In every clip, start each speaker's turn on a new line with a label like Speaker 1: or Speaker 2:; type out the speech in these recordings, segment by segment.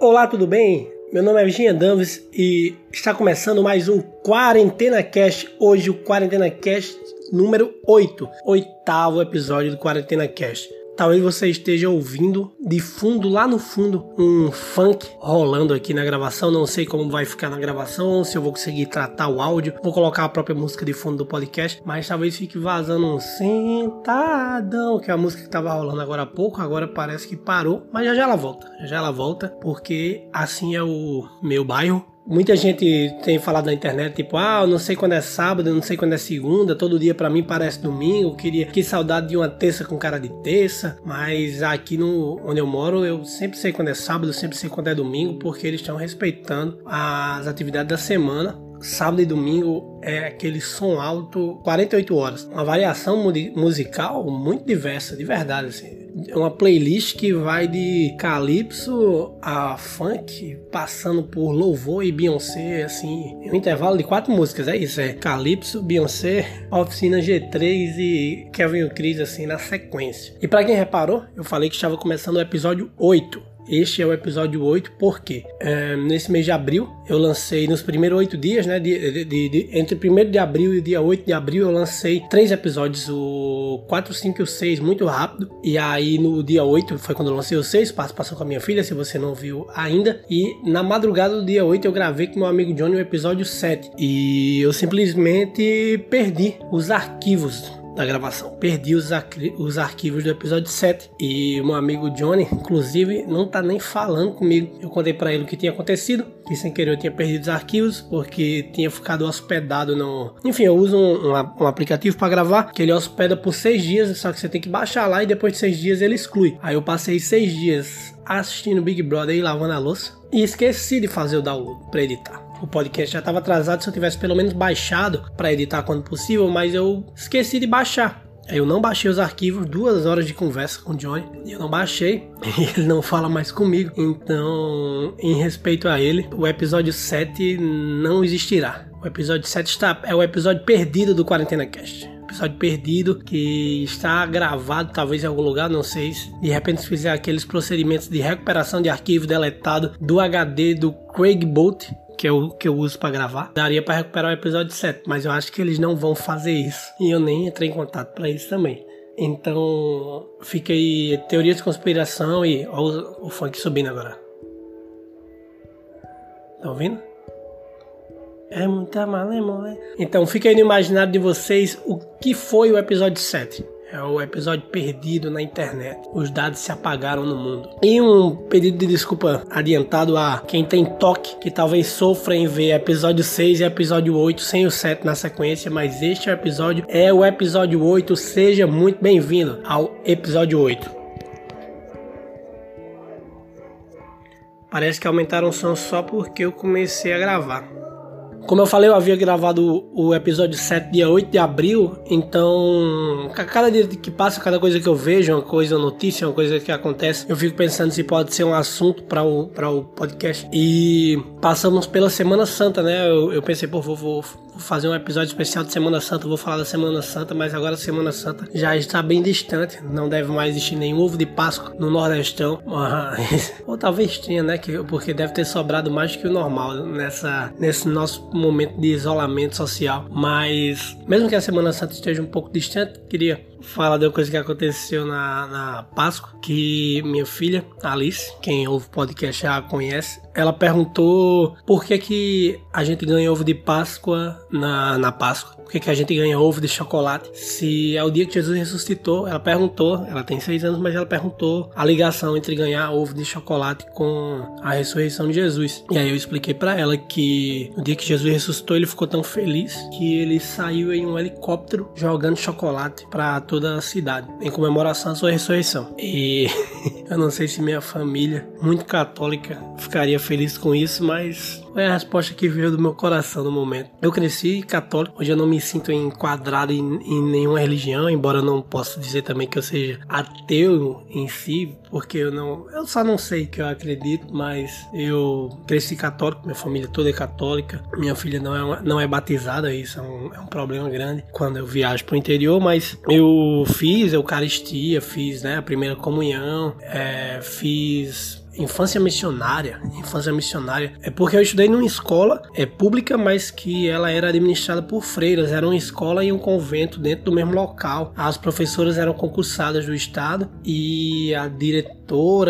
Speaker 1: Olá, tudo bem? Meu nome é Virginia Danves e está começando mais um Quarentena Cast. Hoje o Quarentena Cast número 8, oitavo episódio do Quarentena Cast. Talvez você esteja ouvindo de fundo, lá no fundo, um funk rolando aqui na gravação. Não sei como vai ficar na gravação, se eu vou conseguir tratar o áudio. Vou colocar a própria música de fundo do podcast, mas talvez fique vazando um sentadão, que é a música que estava rolando agora há pouco. Agora parece que parou, mas já já ela volta. Já já ela volta, porque assim é o meu bairro Muita gente tem falado na internet, tipo, ah, eu não sei quando é sábado, eu não sei quando é segunda, todo dia para mim parece domingo, queria que saudade de uma terça com cara de terça, mas aqui no onde eu moro, eu sempre sei quando é sábado, sempre sei quando é domingo, porque eles estão respeitando as atividades da semana sábado e domingo é aquele som alto 48 horas. Uma variação musical muito diversa, de verdade, assim. É uma playlist que vai de calypso a funk, passando por louvor e Beyoncé, assim, um intervalo de quatro músicas, é isso, é calypso, Beyoncé, Oficina G3 e Kevin Chris, assim, na sequência. E para quem reparou, eu falei que estava começando o episódio 8 este é o episódio 8, porque é, nesse mês de abril eu lancei, nos primeiros oito dias, né? De, de, de, entre o 1 de abril e dia 8 de abril, eu lancei três episódios, o 4, 5 e o 6, muito rápido. E aí no dia 8 foi quando eu lancei o 6, participação com a minha filha, se você não viu ainda. E na madrugada do dia 8 eu gravei com meu amigo Johnny o episódio 7. E eu simplesmente perdi os arquivos da gravação. Perdi os, os arquivos do episódio 7 e meu amigo Johnny, inclusive, não tá nem falando comigo. Eu contei para ele o que tinha acontecido, que sem querer eu tinha perdido os arquivos porque tinha ficado hospedado no. Enfim, eu uso um, um, um aplicativo para gravar que ele hospeda por seis dias, só que você tem que baixar lá e depois de seis dias ele exclui. Aí eu passei seis dias assistindo Big Brother e lavando a louça e esqueci de fazer o download para editar o podcast já estava atrasado se eu tivesse pelo menos baixado para editar quando possível, mas eu esqueci de baixar. Eu não baixei os arquivos, duas horas de conversa com o Johnny. Eu não baixei, ele não fala mais comigo. Então, em respeito a ele, o episódio 7 não existirá. O episódio 7 está, é o episódio perdido do Quarentena Cast episódio perdido que está gravado talvez em algum lugar, não sei se de repente se fizer aqueles procedimentos de recuperação de arquivo deletado do HD do Craig Bolt, que é o que eu uso para gravar, daria para recuperar o episódio 7, mas eu acho que eles não vão fazer isso. E eu nem entrei em contato para isso também. Então, fica aí teoria de conspiração e ó, o, o funk subindo agora. Tá ouvindo? É muita malemole. Então, fica aí no imaginário de vocês o que foi o episódio 7. É o episódio perdido na internet. Os dados se apagaram no mundo. E um pedido de desculpa adiantado a quem tem toque, que talvez sofra em ver episódio 6 e episódio 8 sem o 7 na sequência, mas este episódio é o episódio 8. Seja muito bem-vindo ao episódio 8. Parece que aumentaram o som só porque eu comecei a gravar. Como eu falei, eu havia gravado o episódio 7, dia 8 de abril, então cada dia que passa, cada coisa que eu vejo, uma coisa, uma notícia, uma coisa que acontece, eu fico pensando se pode ser um assunto para o, o podcast. E passamos pela Semana Santa, né? Eu, eu pensei, pô, vou, vou, vou, fazer um episódio especial de Semana Santa, vou falar da Semana Santa, mas agora a Semana Santa já está bem distante, não deve mais existir nenhum ovo de Páscoa no Nordestão, mas, ou talvez tenha, né? Porque deve ter sobrado mais que o normal nessa, nesse nosso momento de isolamento social. Mas, mesmo que a Semana Santa esteja um pouco distante, queria falar de uma coisa que aconteceu na, na Páscoa, que minha filha, Alice, quem ouve o podcast já conhece, ela perguntou por que, que a gente ganha ovo de Páscoa na, na Páscoa. Por que, que a gente ganha ovo de chocolate? Se é o dia que Jesus ressuscitou, ela perguntou, ela tem seis anos, mas ela perguntou a ligação entre ganhar ovo de chocolate com a ressurreição de Jesus. E aí eu expliquei para ela que no dia que Jesus ressuscitou, ele ficou tão feliz que ele saiu em um helicóptero jogando chocolate para toda a cidade, em comemoração à sua ressurreição. E eu não sei se minha família, muito católica, ficaria feliz com isso, mas foi a resposta que veio do meu coração no momento. Eu cresci católico, hoje eu não me sinto enquadrado em, em nenhuma religião, embora eu não possa dizer também que eu seja ateu em si, porque eu não. Eu só não sei que eu acredito, mas eu cresci católico, minha família toda é católica, minha filha não é, uma, não é batizada, isso é um, é um problema grande quando eu viajo para o interior, mas eu fiz Eucaristia, fiz né, a primeira comunhão, é, fiz infância missionária. Infância missionária é porque eu estudei numa escola é pública, mas que ela era administrada por freiras. Era uma escola e um convento dentro do mesmo local. As professoras eram concursadas do estado e a diretora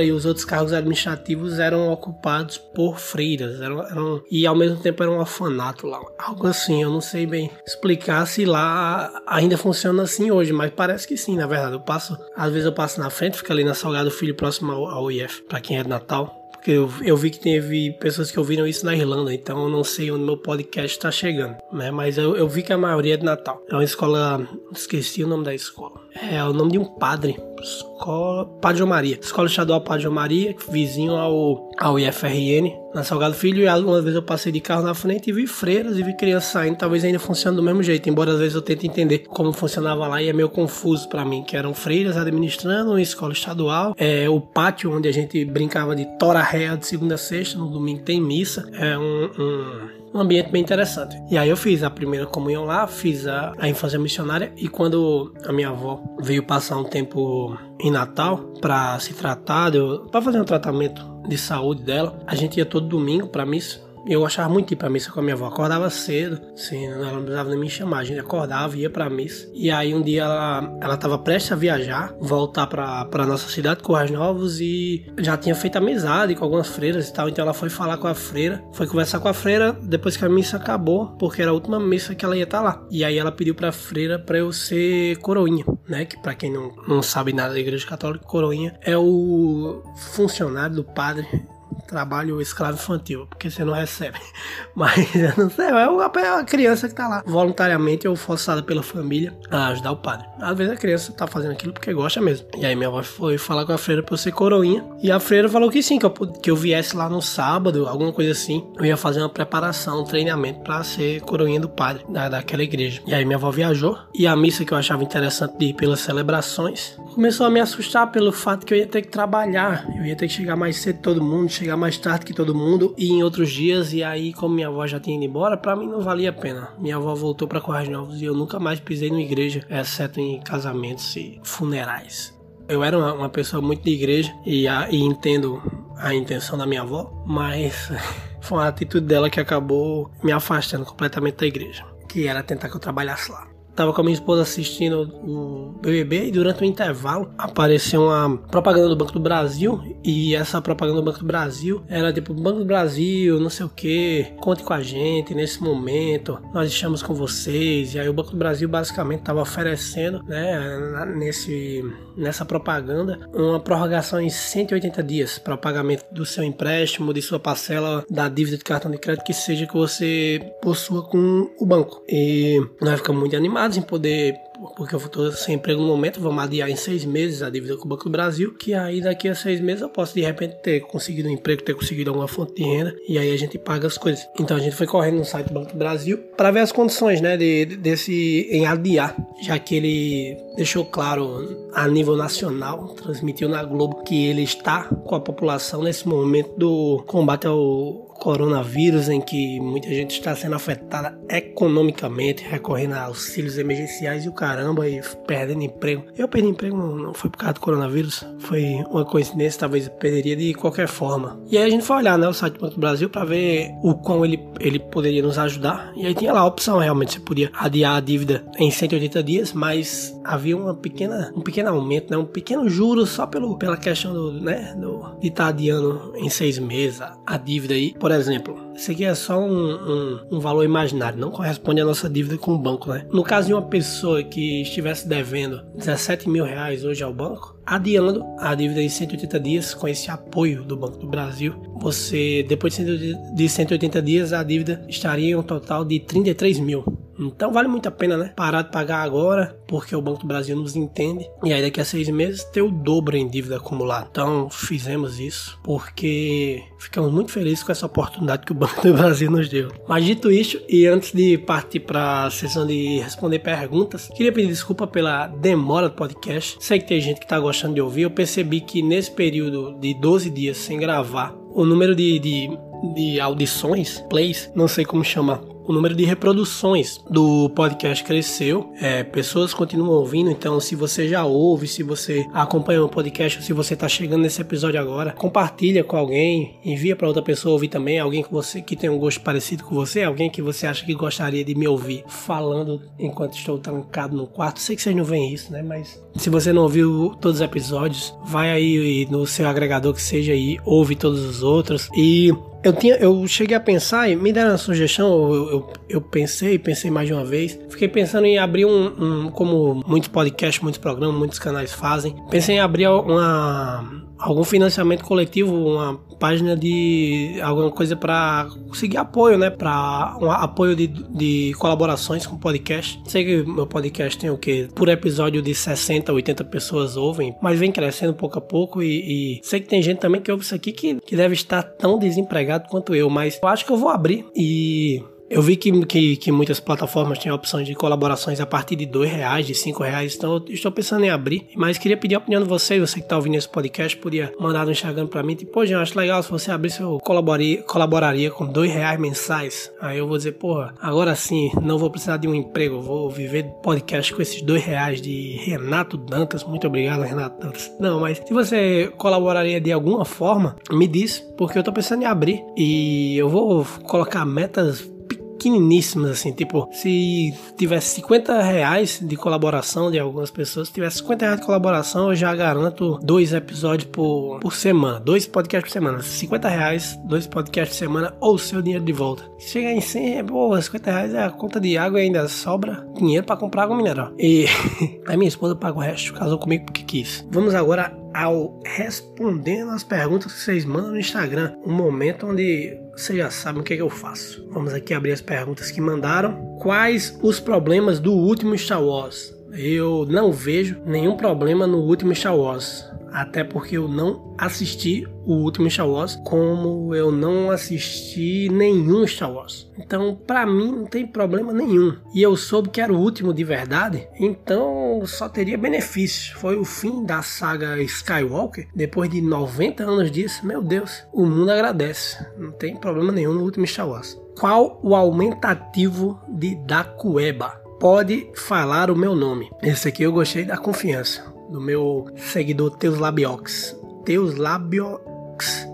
Speaker 1: e os outros cargos administrativos eram ocupados por freiras. Eram, eram, e ao mesmo tempo era um orfanato lá. Algo assim, eu não sei bem explicar se lá ainda funciona assim hoje, mas parece que sim, na verdade. Eu passo, às vezes eu passo na frente, fica ali na Salgado Filho, próximo ao, ao IF, para quem é de Natal. Porque eu, eu vi que teve pessoas que ouviram isso na Irlanda, então eu não sei onde meu podcast está chegando, né? Mas eu, eu vi que a maioria é de Natal. É uma escola, esqueci o nome da escola. É o nome de um padre. Escola Padre Maria. Escola Estadual Padre Maria, vizinho ao, ao IFRN, na Salgado Filho. E algumas vezes eu passei de carro na frente e vi freiras e vi crianças saindo. Talvez ainda funcione do mesmo jeito, embora às vezes eu tente entender como funcionava lá e é meio confuso para mim, que eram freiras administrando uma escola estadual. É o pátio onde a gente brincava de tora réa de segunda a sexta, no domingo tem missa. É um, um um ambiente bem interessante. E aí eu fiz a primeira comunhão lá, fiz a, a infância missionária e quando a minha avó veio passar um tempo em Natal para se tratar, para fazer um tratamento de saúde dela, a gente ia todo domingo para missa eu achava muito ir pra missa com a minha avó. Acordava cedo, assim, ela não precisava nem me chamar. A gente acordava, ia pra missa. E aí um dia ela, ela tava prestes a viajar, voltar pra, pra nossa cidade, Corrais Novos, e já tinha feito amizade com algumas freiras e tal. Então ela foi falar com a freira, foi conversar com a freira depois que a missa acabou, porque era a última missa que ela ia estar tá lá. E aí ela pediu pra freira pra eu ser coroinha, né? Que pra quem não, não sabe nada da igreja católica, coroinha é o funcionário do padre trabalho escravo infantil, porque você não recebe. Mas eu não sei, é a criança que tá lá voluntariamente ou forçada pela família a ajudar o padre. Às vezes a criança tá fazendo aquilo porque gosta mesmo. E aí minha avó foi falar com a freira pra eu ser coroinha. E a freira falou que sim, que eu, que eu viesse lá no sábado, alguma coisa assim. Eu ia fazer uma preparação, um treinamento para ser coroinha do padre da, daquela igreja. E aí minha avó viajou. E a missa que eu achava interessante de ir pelas celebrações começou a me assustar pelo fato que eu ia ter que trabalhar. Eu ia ter que chegar mais cedo todo mundo, chegar mais tarde que todo mundo e em outros dias. E aí, como minha avó já tinha ido embora, para mim não valia a pena. Minha avó voltou para Corrais Novos e eu nunca mais pisei numa igreja, exceto em casamentos e funerais. Eu era uma, uma pessoa muito de igreja e, a, e entendo a intenção da minha avó, mas foi uma atitude dela que acabou me afastando completamente da igreja, que era tentar que eu trabalhasse lá tava com a minha esposa assistindo o BBB e durante o intervalo apareceu uma propaganda do Banco do Brasil e essa propaganda do Banco do Brasil era tipo Banco do Brasil, não sei o que, conte com a gente nesse momento, nós estamos com vocês e aí o Banco do Brasil basicamente estava oferecendo, né, nesse nessa propaganda uma prorrogação em 180 dias para o pagamento do seu empréstimo, de sua parcela da dívida de cartão de crédito que seja que você possua com o banco. E nós ficamos muito animados em poder porque eu estou sem emprego no momento, vamos adiar em seis meses a dívida com o Banco do Brasil, que aí daqui a seis meses eu posso de repente ter conseguido um emprego, ter conseguido alguma fonte de renda, e aí a gente paga as coisas. Então a gente foi correndo no site do Banco do Brasil para ver as condições, né, de, desse em adiar, já que ele deixou claro a nível nacional, transmitiu na Globo que ele está com a população nesse momento do combate ao coronavírus, em que muita gente está sendo afetada economicamente, recorrendo a auxílios emergenciais e o caramba, e perdendo emprego. Eu perdi emprego não foi por causa do coronavírus, foi uma coincidência, talvez eu perderia de qualquer forma. E aí a gente foi olhar né, o site do Banco do Brasil para ver o quão ele, ele poderia nos ajudar. E aí tinha lá a opção, realmente, você podia adiar a dívida em 180 dias, mas havia uma pequena, um pequeno aumento, né, um pequeno juro só pelo, pela questão do, né, do, de estar tá adiando em seis meses a, a dívida aí. Por exemplo, isso aqui é só um, um, um, valor imaginário, não corresponde à nossa dívida com o banco, né? No caso de uma pessoa que estivesse devendo 17 mil reais hoje ao banco, adiando a dívida em 180 dias com esse apoio do Banco do Brasil, você, depois de 180 dias, a dívida estaria em um total de 33 mil. Então vale muito a pena, né? Parar de pagar agora, porque o Banco do Brasil nos entende. E aí daqui a seis meses ter o dobro em dívida acumulada. Então fizemos isso porque ficamos muito felizes com essa oportunidade que o Banco do Brasil nos deu. Mas dito isso, e antes de partir para a sessão de responder perguntas, queria pedir desculpa pela demora do podcast. Sei que tem gente que está gostando de ouvir. Eu percebi que nesse período de 12 dias sem gravar, o número de, de, de audições, plays, não sei como chamar, o número de reproduções do podcast cresceu. É, pessoas continuam ouvindo, então se você já ouve, se você acompanha o podcast, se você está chegando nesse episódio agora, compartilha com alguém, envia para outra pessoa ouvir também, alguém que você que tem um gosto parecido com você, alguém que você acha que gostaria de me ouvir falando enquanto estou trancado no quarto. Sei que vocês não veem isso, né? Mas se você não ouviu todos os episódios, vai aí no seu agregador que seja e ouve todos os outros e eu, tinha, eu cheguei a pensar e me deram uma sugestão, eu, eu, eu, pensei, pensei mais de uma vez. Fiquei pensando em abrir um, um, como muitos podcasts, muitos programas, muitos canais fazem. Pensei em abrir uma, algum financiamento coletivo, uma página de alguma coisa para conseguir apoio, né? Para um apoio de, de colaborações com podcast. Sei que meu podcast tem o que por episódio de 60, 80 pessoas ouvem, mas vem crescendo pouco a pouco e, e sei que tem gente também que ouve isso aqui que, que deve estar tão desempregado quanto eu, mas eu acho que eu vou abrir e eu vi que, que, que, muitas plataformas têm opções de colaborações a partir de dois reais, de cinco reais, então eu estou pensando em abrir. Mas queria pedir a opinião de você, você que está ouvindo esse podcast, podia mandar no Instagram para mim, tipo, pô, eu acho legal se você abrisse, eu colaboraria, colaboraria com dois reais mensais. Aí eu vou dizer, porra, agora sim, não vou precisar de um emprego, vou viver podcast com esses dois reais de Renato Dantas. Muito obrigado, Renato Dantas. Não, mas se você colaboraria de alguma forma, me diz, porque eu estou pensando em abrir e eu vou colocar metas pequeniníssimas, assim, tipo, se tivesse 50 reais de colaboração de algumas pessoas, se tivesse 50 reais de colaboração, eu já garanto dois episódios por, por semana, dois podcasts por semana. 50 reais, dois podcasts por semana, ou seu dinheiro de volta. Se chegar em 100, pô, 50 reais é a conta de água e ainda sobra dinheiro para comprar água mineral. E a minha esposa paga o resto, casou comigo porque quis. Vamos agora ao respondendo as perguntas que vocês mandam no Instagram. Um momento onde vocês já sabem o que, é que eu faço. Vamos aqui abrir as perguntas que mandaram. Quais os problemas do último Star Wars? Eu não vejo nenhum problema no último Star Wars até porque eu não assisti o último Star Wars, como eu não assisti nenhum Star Wars. Então, para mim, não tem problema nenhum. E eu soube que era o último de verdade, então só teria benefício. Foi o fim da saga Skywalker. Depois de 90 anos disso, meu Deus, o mundo agradece. Não tem problema nenhum no último Star Wars. Qual o aumentativo de Dacueba? Pode falar o meu nome. Esse aqui eu gostei da confiança do meu seguidor Teus Labiox. Teus Labiox.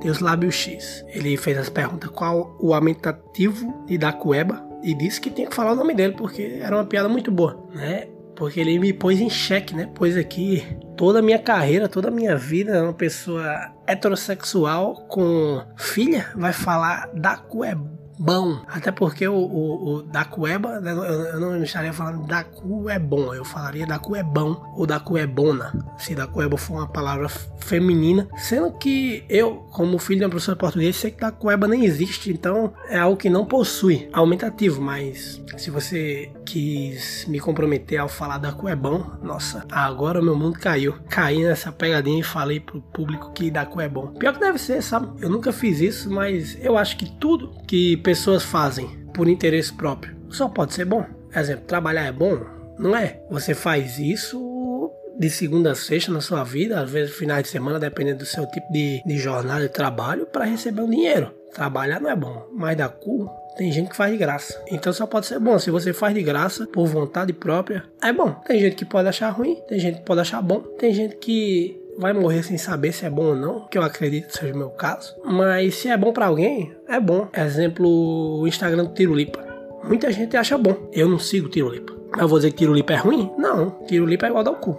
Speaker 1: Teus Lábio X. Ele fez as perguntas qual o aumentativo de Dacueba e disse que tinha que falar o nome dele porque era uma piada muito boa, né? Porque ele me pôs em xeque, né? Pois aqui toda a minha carreira, toda a minha vida, uma pessoa heterossexual com filha vai falar Dacueba bom. Até porque o, o, o Dacueba, né, eu não estaria falando Dacu é bom, eu falaria Dacu é bom ou Dacu é bona, se Dacueba for uma palavra feminina. Sendo que eu, como filho de uma professora portuguesa, sei que Dacueba nem existe, então é algo que não possui aumentativo, mas se você quis me comprometer ao falar Dacu é bom, nossa, agora meu mundo caiu. Caí nessa pegadinha e falei pro público que Dacu é bom. Pior que deve ser, sabe? Eu nunca fiz isso, mas eu acho que tudo que pessoas fazem por interesse próprio só pode ser bom. Exemplo, trabalhar é bom? Não é. Você faz isso de segunda a sexta na sua vida, às vezes finais de semana, dependendo do seu tipo de, de jornada de trabalho, para receber um dinheiro. Trabalhar não é bom, mas da cu tem gente que faz de graça. Então só pode ser bom. Se você faz de graça, por vontade própria, é bom. Tem gente que pode achar ruim, tem gente que pode achar bom, tem gente que vai morrer sem saber se é bom ou não, que eu acredito seja o meu caso. Mas se é bom para alguém, é bom. Exemplo, o Instagram do Tirolipa. Muita gente acha bom. Eu não sigo Tirolipa. Eu vou dizer que Tirolipa é ruim? Não. Tirolipa é igual ao cu.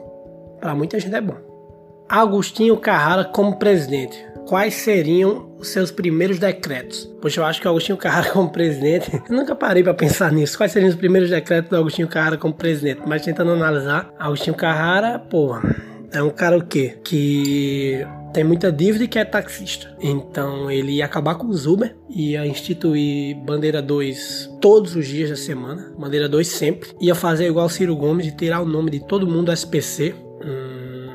Speaker 1: Para muita gente é bom. Agostinho Carrara como presidente. Quais seriam os seus primeiros decretos? Poxa, eu acho que o Agostinho Carrara como presidente. Eu nunca parei para pensar nisso. Quais seriam os primeiros decretos do Agostinho Carrara como presidente? Mas tentando analisar, Agostinho Carrara, porra é um cara o quê? Que tem muita dívida e que é taxista. Então ele ia acabar com os Uber, ia instituir bandeira 2 todos os dias da semana, bandeira 2 sempre. Ia fazer igual Ciro Gomes e tirar o nome de todo mundo do SPC. Hum,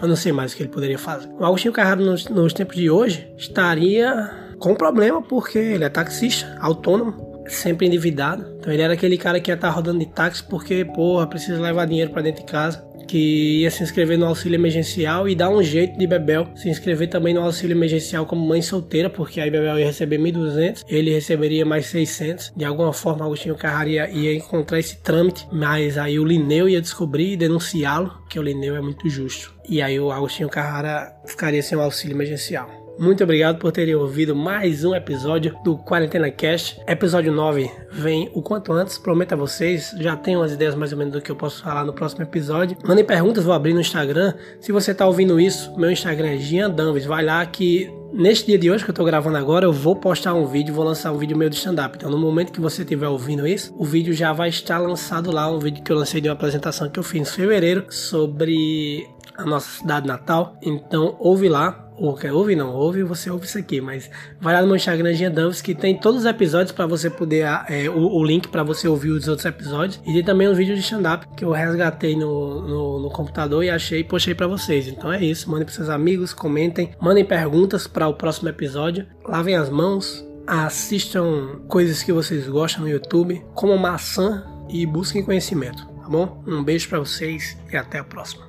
Speaker 1: eu não sei mais o que ele poderia fazer. O Agostinho Carraro nos, nos tempos de hoje estaria com problema porque ele é taxista, autônomo, sempre endividado. Então ele era aquele cara que ia estar rodando de táxi porque, porra, precisa levar dinheiro para dentro de casa que ia se inscrever no auxílio emergencial e dar um jeito de Bebel se inscrever também no auxílio emergencial como mãe solteira, porque aí Bebel ia receber 1.200, ele receberia mais 600. De alguma forma, Agostinho Carrara ia, encontrar esse trâmite, mas aí o Lineu ia descobrir e denunciá-lo, que o Lineu é muito justo. E aí o Agostinho Carrara ficaria sem o auxílio emergencial. Muito obrigado por terem ouvido mais um episódio do Quarentena Cast. Episódio 9 vem o quanto antes, prometo a vocês. Já tenho umas ideias mais ou menos do que eu posso falar no próximo episódio. Mandem perguntas, vou abrir no Instagram. Se você está ouvindo isso, meu Instagram é Gian Danves. Vai lá que Neste dia de hoje que eu tô gravando agora, eu vou postar um vídeo, vou lançar um vídeo meu de stand-up. Então, no momento que você estiver ouvindo isso, o vídeo já vai estar lançado lá. Um vídeo que eu lancei de uma apresentação que eu fiz em fevereiro sobre a nossa cidade natal. Então, ouve lá ou quer ouvir não, ouve você ouve isso aqui, mas vai lá no meu Instagram Gia Danvers que tem todos os episódios para você poder é, o, o, link para você ouvir os outros episódios e tem também os vídeos de stand-up que eu resgatei no, no, no, computador e achei e postei para vocês. Então é isso, mandem para seus amigos, comentem, mandem perguntas para o próximo episódio, lavem as mãos, assistam coisas que vocês gostam no YouTube, como maçã e busquem conhecimento, tá bom? Um beijo para vocês e até a próxima.